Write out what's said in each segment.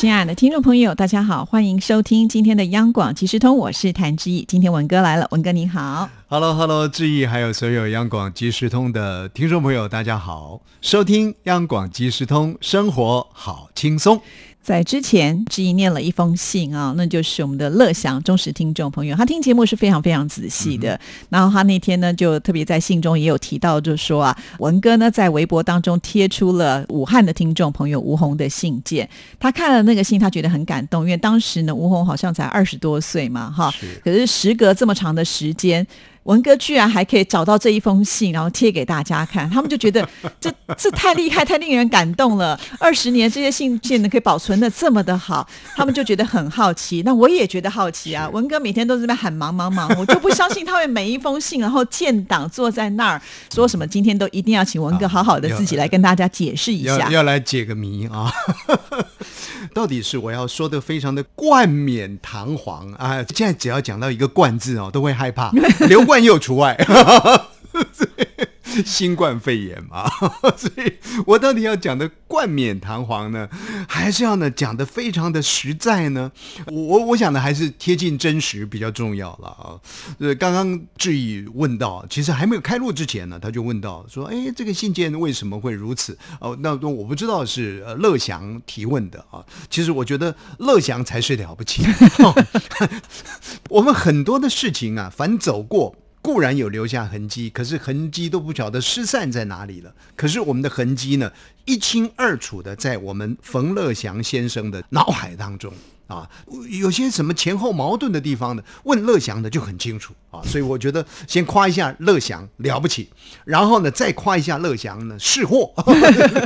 亲爱的听众朋友，大家好，欢迎收听今天的央广即时通，我是谭志毅。今天文哥来了，文哥你好。Hello，Hello，志毅，还有所有央广即时通的听众朋友，大家好，收听央广即时通，生活好轻松。在之前，志毅念了一封信啊，那就是我们的乐享忠实听众朋友，他听节目是非常非常仔细的。嗯然后他那天呢，就特别在信中也有提到，就说啊，文哥呢在微博当中贴出了武汉的听众朋友吴红的信件，他看了那个信，他觉得很感动，因为当时呢，吴红好像才二十多岁嘛，哈，可是时隔这么长的时间。文哥居然还可以找到这一封信，然后贴给大家看，他们就觉得这这太厉害，太令人感动了。二十年这些信件呢，可以保存的这么的好，他们就觉得很好奇。那我也觉得好奇啊，文哥每天都在那边喊忙忙忙，我就不相信他会每一封信，然后建档坐在那儿说什么，今天都一定要请文哥好好的自己来跟大家解释一下要。要来解个谜啊！到底是我要说的非常的冠冕堂皇啊！现在只要讲到一个“冠”字哦，都会害怕，刘冠佑除外。新冠肺炎嘛，所以我到底要讲的冠冕堂皇呢，还是要呢讲的非常的实在呢？我我想的还是贴近真实比较重要了啊。呃，刚刚志毅问到，其实还没有开录之前呢，他就问到说，哎，这个信件为什么会如此？哦，那我不知道是乐祥提问的啊。其实我觉得乐祥才是了不起。我们很多的事情啊，凡走过。固然有留下痕迹，可是痕迹都不晓得失散在哪里了。可是我们的痕迹呢，一清二楚的在我们冯乐祥先生的脑海当中啊，有些什么前后矛盾的地方呢？问乐祥的就很清楚啊。所以我觉得先夸一下乐祥了不起，然后呢再夸一下乐祥呢是货。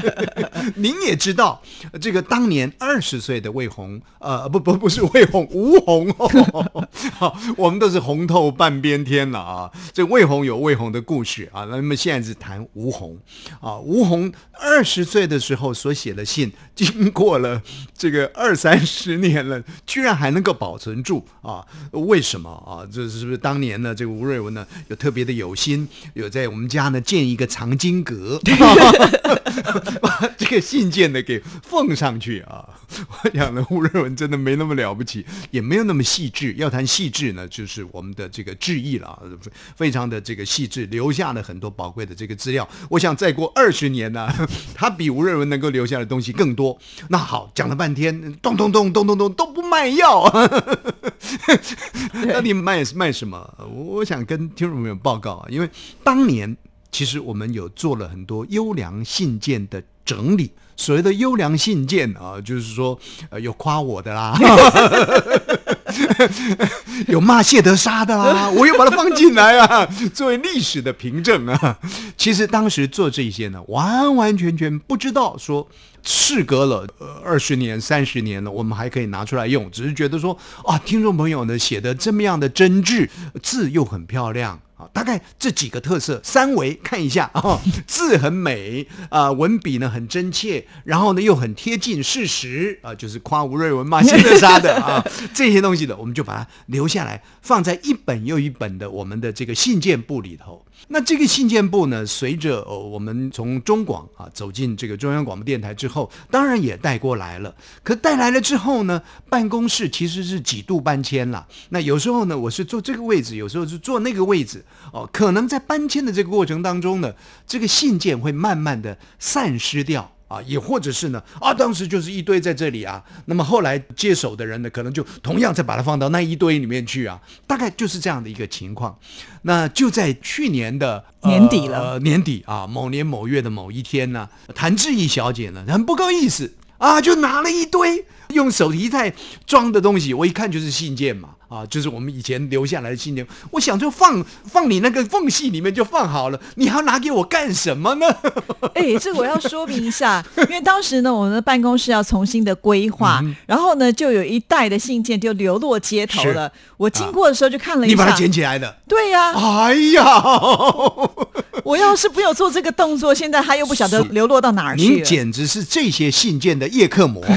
您也知道，这个当年二十岁的魏红，呃，不不不是魏红，吴红哦，好，我们都是红透半边天了啊。这魏红有魏红的故事啊，那么现在是谈吴红啊。吴红二十岁的时候所写的信，经过了这个二三十年了，居然还能够保存住啊？为什么啊？这是不是当年呢？这个吴瑞文呢有特别的有心，有在我们家呢建一个藏经阁。把 这个信件呢给奉上去啊！我想呢，吴瑞文真的没那么了不起，也没有那么细致。要谈细致呢，就是我们的这个致意了啊，非常的这个细致，留下了很多宝贵的这个资料。我想再过二十年呢，他比吴瑞文能够留下的东西更多。那好，讲了半天，咚咚咚咚咚咚都不卖药，到底卖卖什么？我想跟听众朋友报告啊，因为当年。其实我们有做了很多优良信件的整理。所谓的优良信件啊，就是说呃有夸我的啦，有骂谢德沙的啦，我又把它放进来啊，作为历史的凭证啊。其实当时做这些呢，完完全全不知道说。事隔了呃二十年、三十年了，我们还可以拿出来用，只是觉得说啊，听众朋友呢写的这么样的真挚，字又很漂亮啊，大概这几个特色，三维看一下啊，字很美啊，文笔呢很真切，然后呢又很贴近事实啊，就是夸吴瑞文骂谢德沙的 啊，这些东西的，我们就把它留下来，放在一本又一本的我们的这个信件簿里头。那这个信件簿呢，随着、呃、我们从中广啊走进这个中央广播电台之后，当然也带过来了。可带来了之后呢，办公室其实是几度搬迁了。那有时候呢，我是坐这个位置，有时候是坐那个位置。哦，可能在搬迁的这个过程当中呢，这个信件会慢慢的散失掉。啊，也或者是呢，啊，当时就是一堆在这里啊，那么后来接手的人呢，可能就同样再把它放到那一堆里面去啊，大概就是这样的一个情况。那就在去年的、呃、年底了，呃、年底啊，某年某月的某一天呢，谭志毅小姐呢，很不够意思啊，就拿了一堆用手提袋装的东西，我一看就是信件嘛。啊，就是我们以前留下来的信件，我想就放放你那个缝隙里面就放好了，你还要拿给我干什么呢？哎，这个我要说明一下，因为当时呢，我们的办公室要重新的规划，然后呢，就有一袋的信件就流落街头了。我经过的时候就看了一下，你把它捡起来的？对呀。哎呀，我要是没有做这个动作，现在他又不晓得流落到哪儿去您简直是这些信件的叶克膜。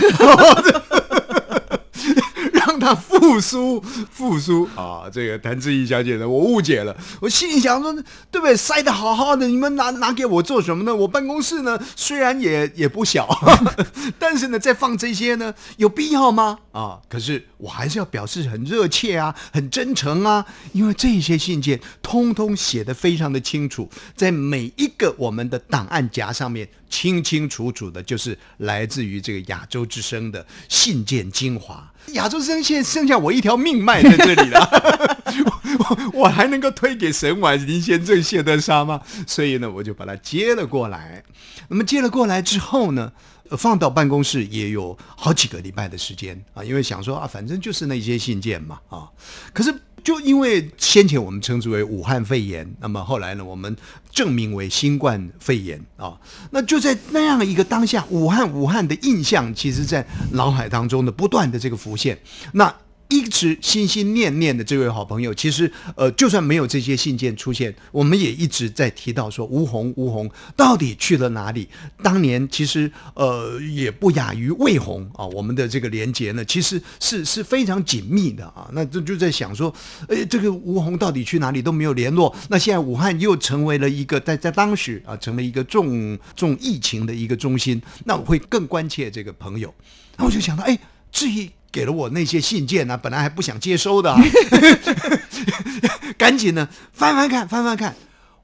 他复苏复苏啊！这个谭志毅小姐呢，我误解了。我心里想说，对不对？塞的好好的，你们拿拿给我做什么呢？我办公室呢，虽然也也不小，但是呢，再放这些呢，有必要吗？啊！可是我还是要表示很热切啊，很真诚啊，因为这些信件通通写的非常的清楚，在每一个我们的档案夹上面，清清楚楚的，就是来自于这个亚洲之声的信件精华。亚洲之声现剩下我一条命脉在这里了，我 我还能够推给沈婉林先生、谢德沙吗？所以呢，我就把它接了过来。那么接了过来之后呢，放到办公室也有好几个礼拜的时间啊，因为想说啊，反正就是那些信件嘛啊，可是。就因为先前我们称之为武汉肺炎，那么后来呢，我们证明为新冠肺炎啊。那就在那样一个当下，武汉武汉的印象，其实在脑海当中的不断的这个浮现。那。一直心心念念的这位好朋友，其实呃，就算没有这些信件出现，我们也一直在提到说吴红，吴红到底去了哪里？当年其实呃，也不亚于魏红啊。我们的这个连接呢，其实是是非常紧密的啊。那这就在想说，哎，这个吴红到底去哪里都没有联络。那现在武汉又成为了一个在在当时啊，成了一个重重疫情的一个中心，那我会更关切这个朋友。那我就想到，哎，至于。给了我那些信件呢，本来还不想接收的，啊 赶紧呢翻翻看，翻翻看，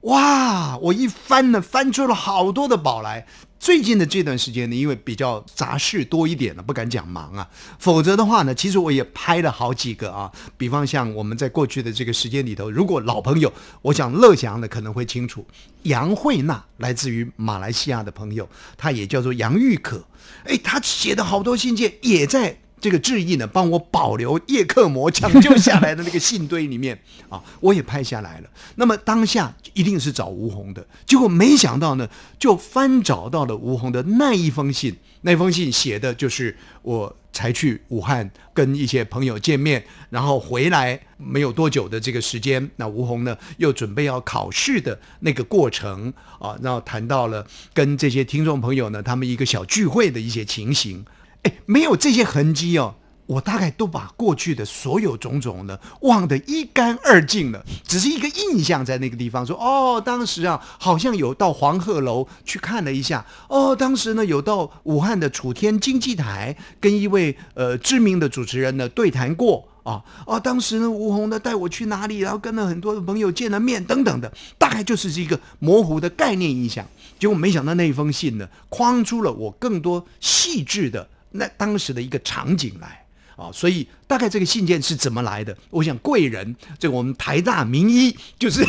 哇！我一翻呢，翻出了好多的宝来。最近的这段时间呢，因为比较杂事多一点了，不敢讲忙啊。否则的话呢，其实我也拍了好几个啊。比方像我们在过去的这个时间里头，如果老朋友，我想乐祥呢可能会清楚，杨慧娜来自于马来西亚的朋友，她也叫做杨玉可。哎，她写的好多信件也在。这个致意呢，帮我保留叶克膜抢救下来的那个信堆里面 啊，我也拍下来了。那么当下一定是找吴红的，结果没想到呢，就翻找到了吴红的那一封信。那封信写的就是我才去武汉跟一些朋友见面，然后回来没有多久的这个时间，那吴红呢又准备要考试的那个过程啊，然后谈到了跟这些听众朋友呢，他们一个小聚会的一些情形。哎，没有这些痕迹哦，我大概都把过去的所有种种呢忘得一干二净了，只是一个印象在那个地方。说哦，当时啊，好像有到黄鹤楼去看了一下。哦，当时呢，有到武汉的楚天经济台跟一位呃知名的主持人呢对谈过啊。哦，当时呢，吴红呢带我去哪里，然后跟了很多的朋友见了面等等的，大概就是一个模糊的概念印象。结果没想到那一封信呢，框出了我更多细致的。那当时的一个场景来啊，所以大概这个信件是怎么来的？我想贵人，这个我们台大名医就是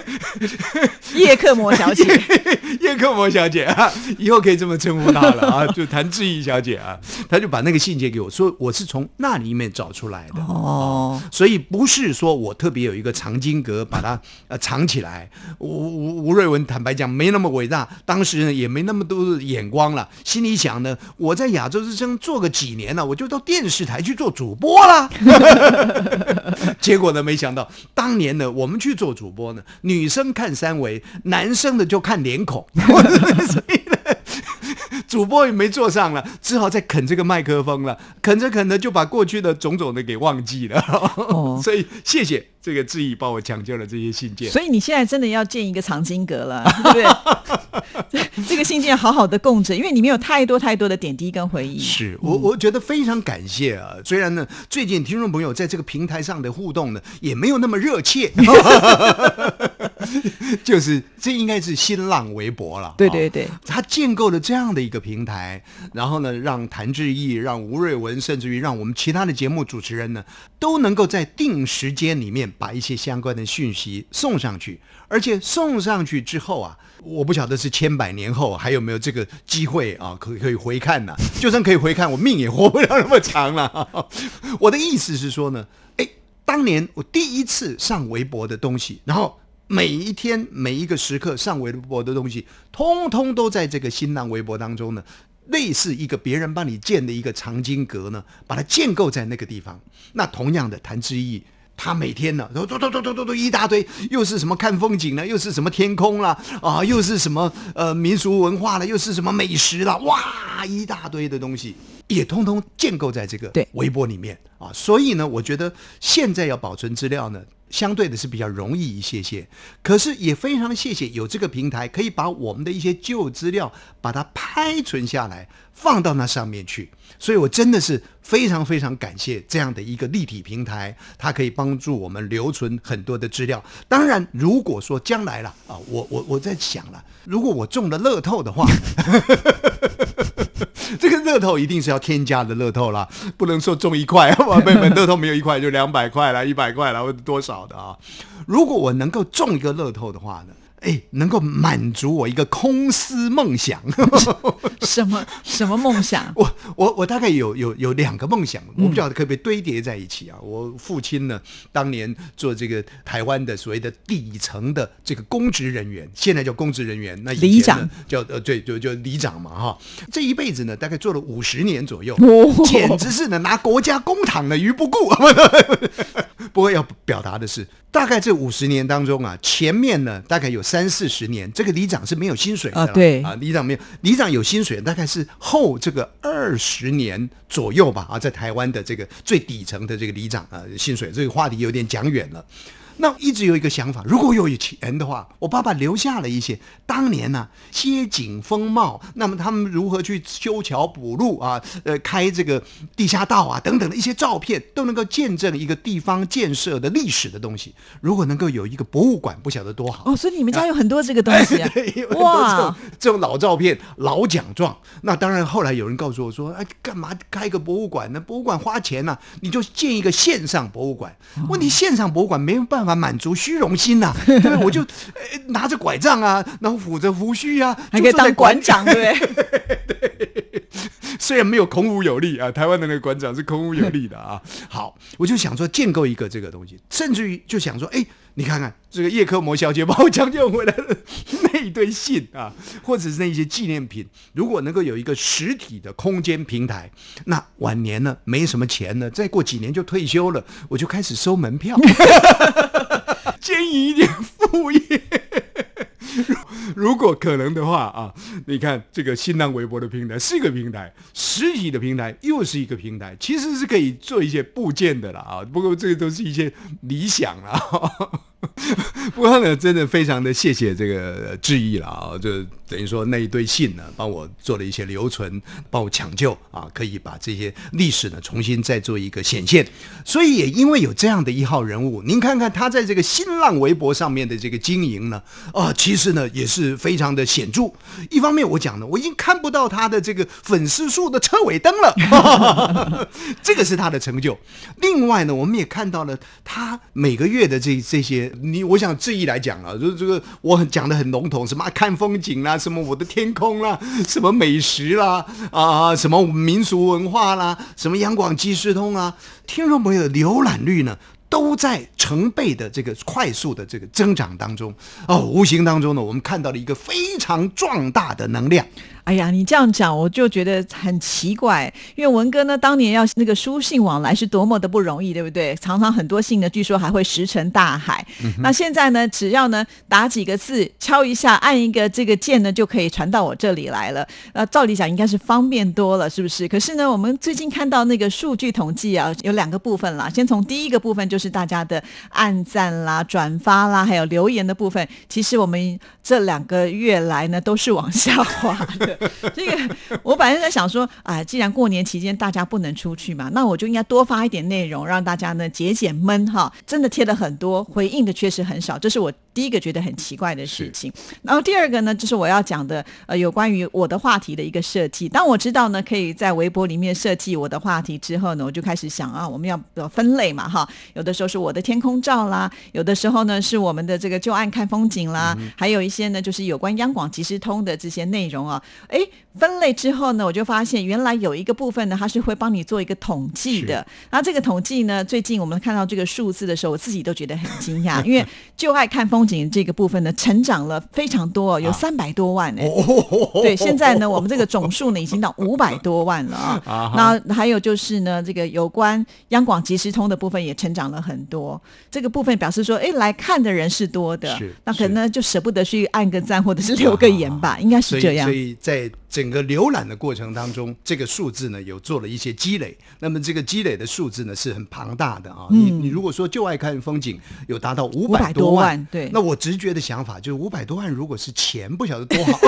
叶克膜小姐，叶克膜小姐啊，以后可以这么称呼她了啊，就谭志毅小姐啊，她就把那个信件给我说，我是从那里面找出来的哦，所以不是说我特别有一个藏经阁把它呃藏起来。吴吴吴瑞文坦白讲没那么伟大，当时呢也没那么多眼光了，心里想呢，我在亚洲之声做个几年了，我就到电视台去做主播啦。结果呢，没想到当年呢，我们去做主播呢，女生看三维，男生的就看脸孔。所以呢，主播也没做上了，只好再啃这个麦克风了。啃着啃着就把过去的种种的给忘记了。所以谢谢这个志毅帮我抢救了这些信件。所以你现在真的要建一个藏经阁了，对不对？这个信件好好的供着，因为里面有太多太多的点滴跟回忆。是我我觉得非常感谢啊。虽然呢，最近听众朋友在这个平台上的互动呢，也没有那么热切。就是这应该是新浪微博了，对对对，他建构了这样的一个平台，然后呢，让谭志毅、让吴瑞文，甚至于让我们其他的节目主持人呢，都能够在定时间里面把一些相关的讯息送上去，而且送上去之后啊，我不晓得是千百年后还有没有这个机会啊，可可以回看呢？就算可以回看，我命也活不了那么长了。我的意思是说呢。哎，当年我第一次上微博的东西，然后每一天每一个时刻上微博的东西，通通都在这个新浪微博当中呢。类似一个别人帮你建的一个藏经阁呢，把它建构在那个地方。那同样的，谭志毅他每天呢，都都都都都都一大堆，又是什么看风景呢，又是什么天空啦，啊，又是什么呃民俗文化了，又是什么美食啦，哇，一大堆的东西，也通通建构在这个对微博里面啊。所以呢，我觉得现在要保存资料呢。相对的是比较容易一些些，可是也非常谢谢有这个平台，可以把我们的一些旧资料把它拍存下来，放到那上面去。所以我真的是非常非常感谢这样的一个立体平台，它可以帮助我们留存很多的资料。当然，如果说将来了啊，我我我在想了，如果我中了乐透的话。这个乐透一定是要添加的乐透啦，不能说中一块，宝贝们乐透没有一块就两百块了，一百块啦或者多少的啊？如果我能够中一个乐透的话呢？哎，能够满足我一个空思梦想，什么什么梦想？我我我大概有有有两个梦想，我不晓得可不可以堆叠在一起啊？我父亲呢，当年做这个台湾的所谓的底层的这个公职人员，现在叫公职人员，那里长叫呃对就就里长嘛哈，这一辈子呢大概做了五十年左右，哦简直是呢拿国家公帑呢于不顾。不过要表达的是，大概这五十年当中啊，前面呢大概有三四十年，这个里长是没有薪水的啊对啊，里长没有，里长有薪水，大概是后这个二十年左右吧啊，在台湾的这个最底层的这个里长啊，薪水这个话题有点讲远了。那一直有一个想法，如果有钱的话，我爸爸留下了一些当年呢、街景风貌，那么他们如何去修桥补路啊，呃，开这个地下道啊等等的一些照片，都能够见证一个地方建设的历史的东西。如果能够有一个博物馆，不晓得多好。哦，所以你们家有很多这个东西哇！这种老照片、老奖状。那当然，后来有人告诉我说：“哎，干嘛开个博物馆呢？博物馆花钱呐、你就建一个线上博物馆。哦问题线上博物馆没有办法满足虚荣心呐、对 不对？我就、呃拿着拐杖啊，然后抚着胡须啊，还可以当馆长，对不对？虽然没有孔武有力啊，台湾的那个馆长是孔武有力的啊。好，我就想说建构一个这个东西，甚至于就想说，哎，你看看这个叶克膜小姐把我抢救回来的那一堆信啊，或者是那些纪念品，如果能够有一个实体的空间平台，那晚年呢没什么钱呢，再过几年就退休了，我就开始收门票，经营一点副业。如果可能的话啊，你看这个新浪微博的平台是一个平台，实体的平台又是一个平台，其实是可以做一些部件的啦啊。不过这个都是一些理想啦。不过呢，真的非常的谢谢这个质疑了啊，就等于说那一堆信呢，帮我做了一些留存，帮我抢救啊，可以把这些历史呢重新再做一个显现。所以也因为有这样的一号人物，您看看他在这个新浪微博上面的这个经营呢，啊，其实呢也是非常的显著。一方面我讲呢，我已经看不到他的这个粉丝数的车尾灯了，这个是他的成就。另外呢，我们也看到了他每个月的这这些，你我想质疑来讲啊，就是这个我很讲的很笼统，什么看风景啦，什么我的天空啦，什么美食啦，啊，什么民俗文化啦，什么央广即时通啊，听众朋友浏览率呢？都在成倍的这个快速的这个增长当中哦，无形当中呢，我们看到了一个非常壮大的能量。哎呀，你这样讲我就觉得很奇怪，因为文哥呢当年要那个书信往来是多么的不容易，对不对？常常很多信呢，据说还会石沉大海。那现在呢，只要呢打几个字，敲一下，按一个这个键呢，就可以传到我这里来了。呃，照理讲应该是方便多了，是不是？可是呢，我们最近看到那个数据统计啊，有两个部分啦。先从第一个部分，就是是大家的按赞啦、转发啦，还有留言的部分，其实我们这两个月来呢都是往下滑的。这个我本来在想说，啊，既然过年期间大家不能出去嘛，那我就应该多发一点内容，让大家呢解解闷哈。真的贴了很多，回应的确实很少，这是我第一个觉得很奇怪的事情。然后第二个呢，就是我要讲的呃，有关于我的话题的一个设计。当我知道呢，可以在微博里面设计我的话题之后呢，我就开始想啊，我们要分类嘛哈。有的时候是我的天空照啦，有的时候呢是我们的这个旧案看风景啦，还有一些呢就是有关央广即时通的这些内容啊。哎，分类之后呢，我就发现原来有一个部分呢，它是会帮你做一个统计的。那这个统计呢，最近我们看到这个数字的时候，我自己都觉得很惊讶，因为就爱看风景这个部分呢，成长了非常多，有三百多万哎。对，现在呢，我们这个总数呢，已经到五百多万了啊。那还有就是呢，这个有关央广即时通的部分也成长了很多。这个部分表示说，哎，来看的人是多的，那可能就舍不得去按个赞或者是留个言吧，应该是这样。所以在整个浏览的过程当中，这个数字呢有做了一些积累。那么这个积累的数字呢是很庞大的啊。你你如果说就爱看风景，有达到五百多万，对，那我直觉的想法就是五百多万，如果是钱，不晓得多好。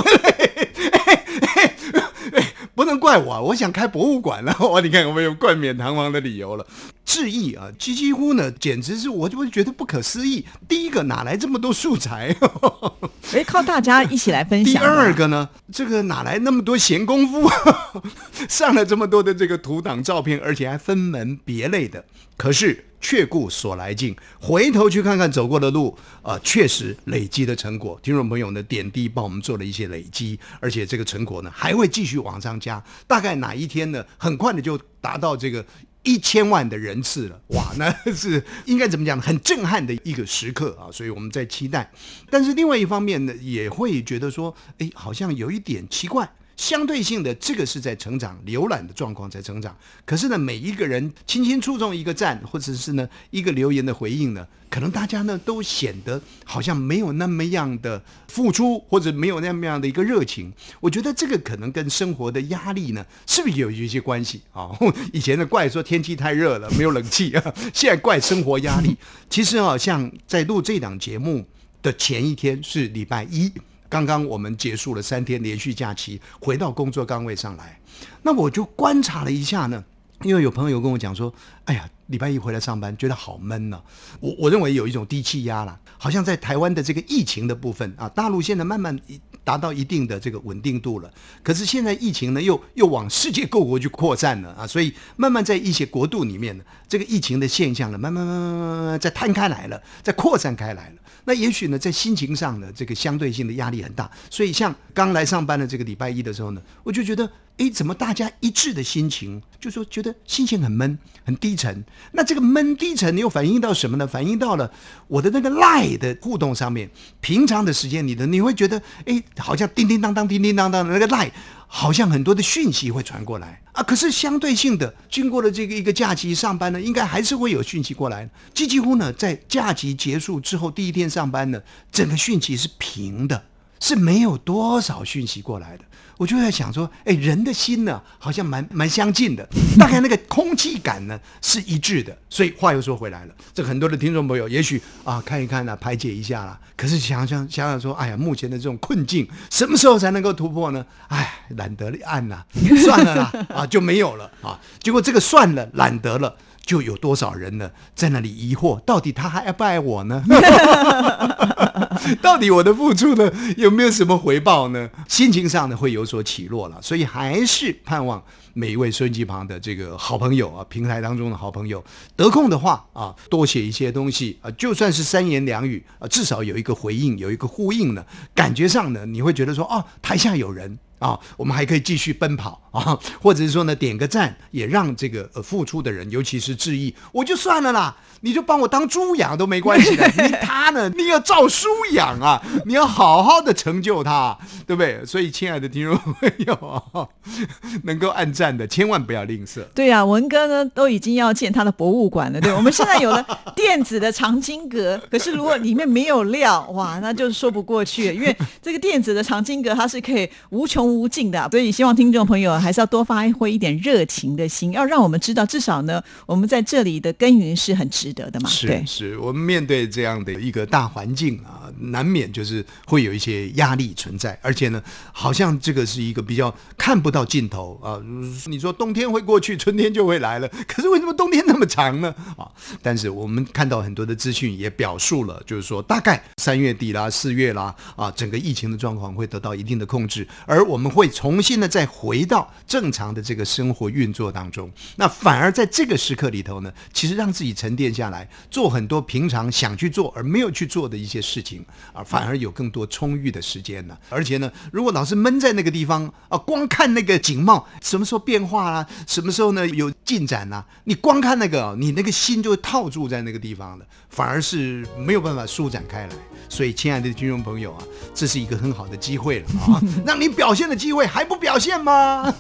不能怪我，我想开博物馆了。哇，你看我们有冠冕堂皇的理由了。致意啊，几几乎呢，简直是我就会觉得不可思议。第一个哪来这么多素材？哎，靠大家一起来分享。第二个呢，这个哪来那么多闲工夫 上了这么多的这个图档照片，而且还分门别类的。可是却顾所来径，回头去看看走过的路啊，确实累积的成果。听众朋友呢，点滴帮我们做了一些累积，而且这个成果呢还会继续往上加。大概哪一天呢，很快的就达到这个。一千万的人次了，哇，那是应该怎么讲呢？很震撼的一个时刻啊！所以我们在期待，但是另外一方面呢，也会觉得说，哎，好像有一点奇怪。相对性的，这个是在成长，浏览的状况在成长。可是呢，每一个人轻轻触中一个赞，或者是呢一个留言的回应呢，可能大家呢都显得好像没有那么样的付出，或者没有那么样的一个热情。我觉得这个可能跟生活的压力呢，是不是有一些关系啊？以前的怪说天气太热了，没有冷气啊，现在怪生活压力。其实啊，像在录这档节目的前一天是礼拜一。刚刚我们结束了三天连续假期，回到工作岗位上来，那我就观察了一下呢，因为有朋友跟我讲说，哎呀，礼拜一回来上班觉得好闷呢。我我认为有一种低气压了，好像在台湾的这个疫情的部分啊，大陆现在慢慢达到一定的这个稳定度了，可是现在疫情呢又又往世界各国去扩散了啊，所以慢慢在一些国度里面呢，这个疫情的现象呢，慢慢慢慢慢慢在摊开来了，在扩散开来了。那也许呢，在心情上呢，这个相对性的压力很大。所以像刚来上班的这个礼拜一的时候呢，我就觉得，哎，怎么大家一致的心情，就说觉得心情很闷、很低沉。那这个闷低沉又反映到什么呢？反映到了我的那个赖的互动上面。平常的时间里的，你会觉得，哎，好像叮叮当当、叮叮当当的那个赖。好像很多的讯息会传过来啊，可是相对性的，经过了这个一个假期上班呢，应该还是会有讯息过来。几几乎呢，在假期结束之后第一天上班呢，整个讯息是平的，是没有多少讯息过来的。我就在想说，哎，人的心呢，好像蛮蛮相近的，大概那个空气感呢是一致的。所以话又说回来了，这很多的听众朋友也许啊看一看呢，排解一下啦。可是想想想想说，哎呀，目前的这种困境，什么时候才能够突破呢？哎，懒得按呐，算了啦，啊，就没有了啊。结果这个算了，懒得了。就有多少人呢，在那里疑惑，到底他还爱不爱我呢？到底我的付出呢，有没有什么回报呢？心情上呢，会有所起落了。所以还是盼望每一位收音机旁的这个好朋友啊，平台当中的好朋友，得空的话啊，多写一些东西啊，就算是三言两语啊，至少有一个回应，有一个呼应呢，感觉上呢，你会觉得说，哦，台下有人。啊，我们还可以继续奔跑啊，或者是说呢，点个赞，也让这个呃付出的人，尤其是致意，我就算了啦，你就帮我当猪养都没关系的。你他呢，你要照书养啊，你要好好的成就他，对不对？所以，亲爱的听众朋友，能够按赞的，千万不要吝啬。对呀，文哥呢都已经要建他的博物馆了，对，我们现在有了电子的藏经阁，可是如果里面没有料，哇，那就说不过去，因为这个电子的藏经阁它是可以无穷。无尽的，所以希望听众朋友还是要多发挥一点热情的心，要让我们知道，至少呢，我们在这里的耕耘是很值得的嘛。是是，我们面对这样的一个大环境啊，难免就是会有一些压力存在，而且呢，好像这个是一个比较看不到尽头啊。你说冬天会过去，春天就会来了，可是为什么冬天那么长呢？啊，但是我们看到很多的资讯也表述了，就是说大概三月底啦、四月啦啊，整个疫情的状况会得到一定的控制，而我们会重新的再回到正常的这个生活运作当中。那反而在这个时刻里头呢，其实让自己沉淀下来，做很多平常想去做而没有去做的一些事情啊，反而有更多充裕的时间呢。而且呢，如果老是闷在那个地方啊，光看那个景貌，什么时候变化啦，什么时候呢有进展啦，你光看那个，你那个心就会套住在那个地方了，反而是没有办法舒展开来。所以，亲爱的听众朋友啊，这是一个很好的机会了啊，让你表现的机会还不表现吗？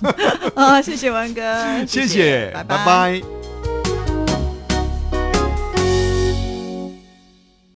啊，谢谢文哥，谢谢，拜拜。